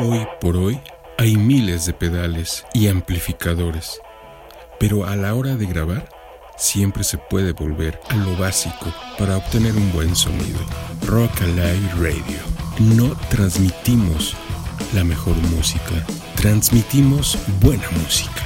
Hoy por hoy hay miles de pedales y amplificadores, pero a la hora de grabar siempre se puede volver a lo básico para obtener un buen sonido. Rock Alive Radio. No transmitimos la mejor música, transmitimos buena música.